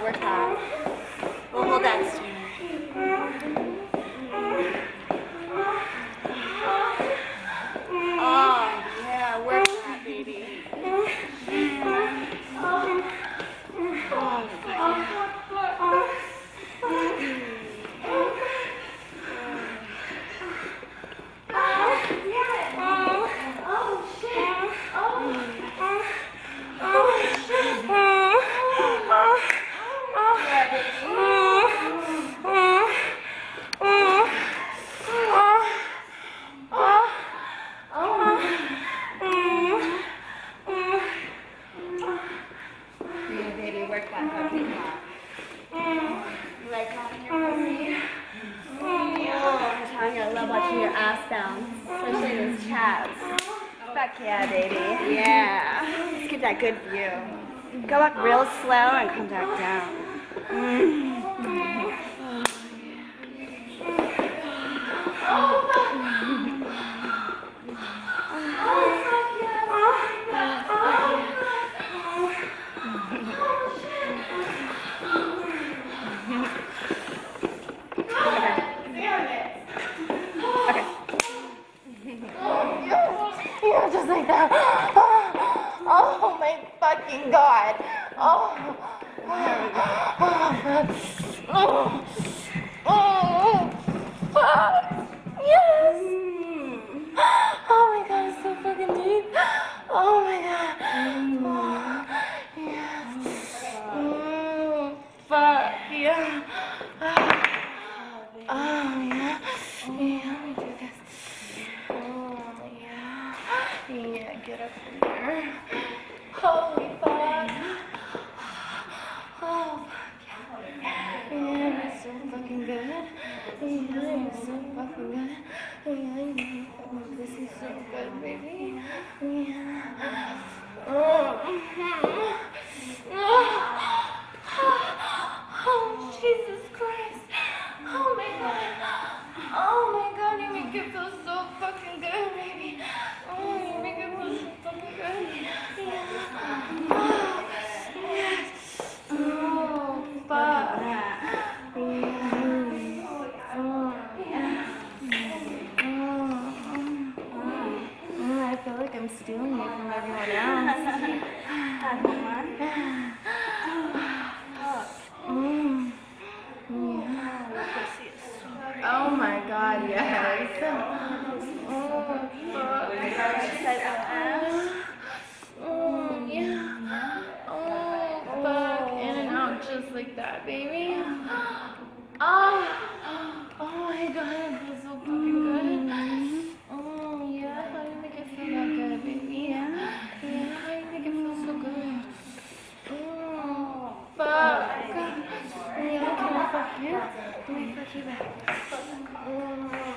We're hard. We'll hold that. Like having your? Oh, you, I love watching your ass bounce, especially those calves. Fuck yeah, baby. Yeah. Let's get that good view. Go up real slow and come back down. Just like that. Oh oh my fucking god. Oh. Oh. Oh. Fuck. Yes. Oh my god, it's so fucking deep. Oh my god. Oh, yes. Mm, fuck. Yeah. Oh yeah. Yeah, let me do this. Oh, yeah. Get up from there. Holy fuck. Oh, fuck. Yeah, you're so fucking good. Yeah, you're so fucking good. Yeah, yeah, oh, this is so good, baby. Yeah. Oh. Oh, from everyone else. Mm. Yeah. Oh my god, yes. Oh. Oh, yeah. Oh, fuck. In and out just like that, baby. Oh, oh my god, it feels so fucking good. Oh, yeah. How do you make it feel that good, baby? Yeah. Yeah, how do you make it feel so good? Oh, fuck. Yeah,